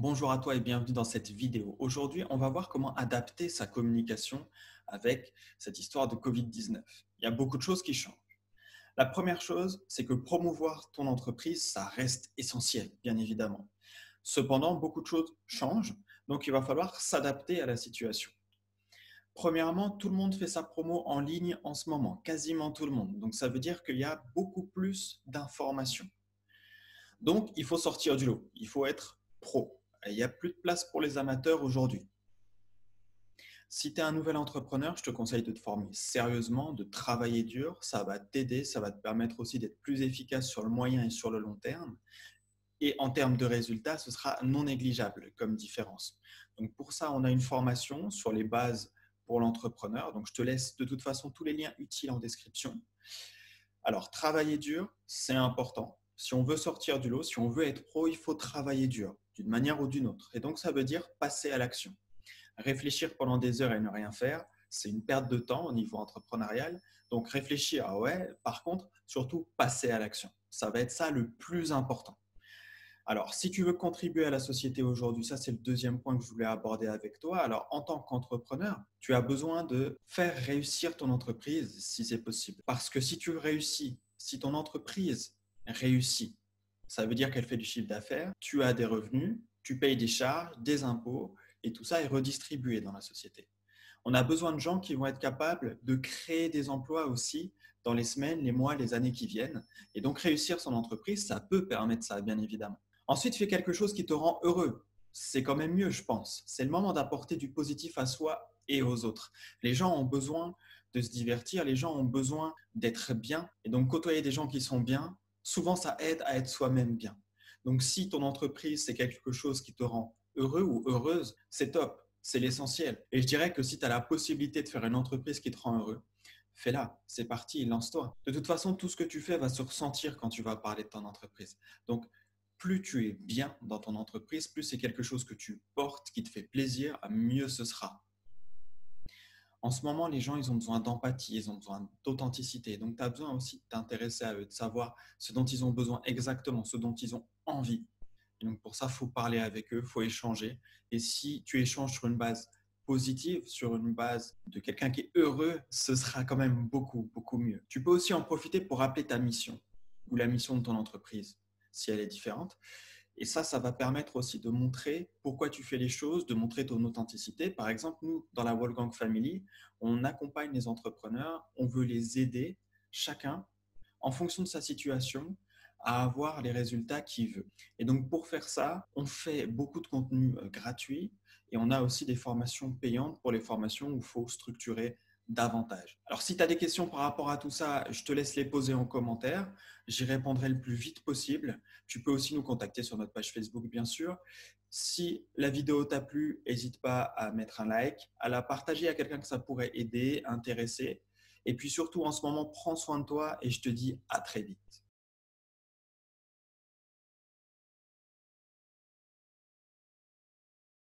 Bonjour à toi et bienvenue dans cette vidéo. Aujourd'hui, on va voir comment adapter sa communication avec cette histoire de Covid-19. Il y a beaucoup de choses qui changent. La première chose, c'est que promouvoir ton entreprise, ça reste essentiel, bien évidemment. Cependant, beaucoup de choses changent, donc il va falloir s'adapter à la situation. Premièrement, tout le monde fait sa promo en ligne en ce moment, quasiment tout le monde. Donc ça veut dire qu'il y a beaucoup plus d'informations. Donc il faut sortir du lot, il faut être pro il n'y a plus de place pour les amateurs aujourd'hui. Si tu es un nouvel entrepreneur, je te conseille de te former sérieusement, de travailler dur. Ça va t'aider, ça va te permettre aussi d'être plus efficace sur le moyen et sur le long terme. Et en termes de résultats, ce sera non négligeable comme différence. Donc pour ça, on a une formation sur les bases pour l'entrepreneur. Donc je te laisse de toute façon tous les liens utiles en description. Alors travailler dur, c'est important. Si on veut sortir du lot, si on veut être pro, il faut travailler dur d'une manière ou d'une autre. Et donc, ça veut dire passer à l'action. Réfléchir pendant des heures et ne rien faire, c'est une perte de temps au niveau entrepreneurial. Donc, réfléchir, ah ouais, par contre, surtout passer à l'action. Ça va être ça le plus important. Alors, si tu veux contribuer à la société aujourd'hui, ça c'est le deuxième point que je voulais aborder avec toi. Alors, en tant qu'entrepreneur, tu as besoin de faire réussir ton entreprise si c'est possible. Parce que si tu réussis, si ton entreprise réussit, ça veut dire qu'elle fait du chiffre d'affaires, tu as des revenus, tu payes des charges, des impôts, et tout ça est redistribué dans la société. On a besoin de gens qui vont être capables de créer des emplois aussi dans les semaines, les mois, les années qui viennent. Et donc réussir son entreprise, ça peut permettre ça, bien évidemment. Ensuite, fais quelque chose qui te rend heureux. C'est quand même mieux, je pense. C'est le moment d'apporter du positif à soi et aux autres. Les gens ont besoin de se divertir, les gens ont besoin d'être bien. Et donc côtoyer des gens qui sont bien, souvent ça aide à être soi-même bien. Donc si ton entreprise, c'est quelque chose qui te rend heureux ou heureuse, c'est top, c'est l'essentiel. Et je dirais que si tu as la possibilité de faire une entreprise qui te rend heureux, fais-la, c'est parti, lance-toi. De toute façon, tout ce que tu fais va se ressentir quand tu vas parler de ton entreprise. Donc, plus tu es bien dans ton entreprise, plus c'est quelque chose que tu portes, qui te fait plaisir, mieux ce sera. En ce moment, les gens, ils ont besoin d'empathie, ils ont besoin d'authenticité. Donc, tu as besoin aussi de t'intéresser à eux, de savoir ce dont ils ont besoin exactement, ce dont ils ont envie. donc, pour ça, il faut parler avec eux, il faut échanger. Et si tu échanges sur une base positive, sur une base de quelqu'un qui est heureux, ce sera quand même beaucoup, beaucoup mieux. Tu peux aussi en profiter pour rappeler ta mission ou la mission de ton entreprise, si elle est différente. Et ça, ça va permettre aussi de montrer pourquoi tu fais les choses, de montrer ton authenticité. Par exemple, nous, dans la Wolfgang Family, on accompagne les entrepreneurs, on veut les aider, chacun, en fonction de sa situation, à avoir les résultats qu'il veut. Et donc, pour faire ça, on fait beaucoup de contenu euh, gratuit et on a aussi des formations payantes pour les formations où il faut structurer davantage. Alors, si tu as des questions par rapport à tout ça, je te laisse les poser en commentaire. J'y répondrai le plus vite possible. Tu peux aussi nous contacter sur notre page Facebook, bien sûr. Si la vidéo t'a plu, n'hésite pas à mettre un like, à la partager à quelqu'un que ça pourrait aider, intéresser. Et puis surtout, en ce moment, prends soin de toi et je te dis à très vite.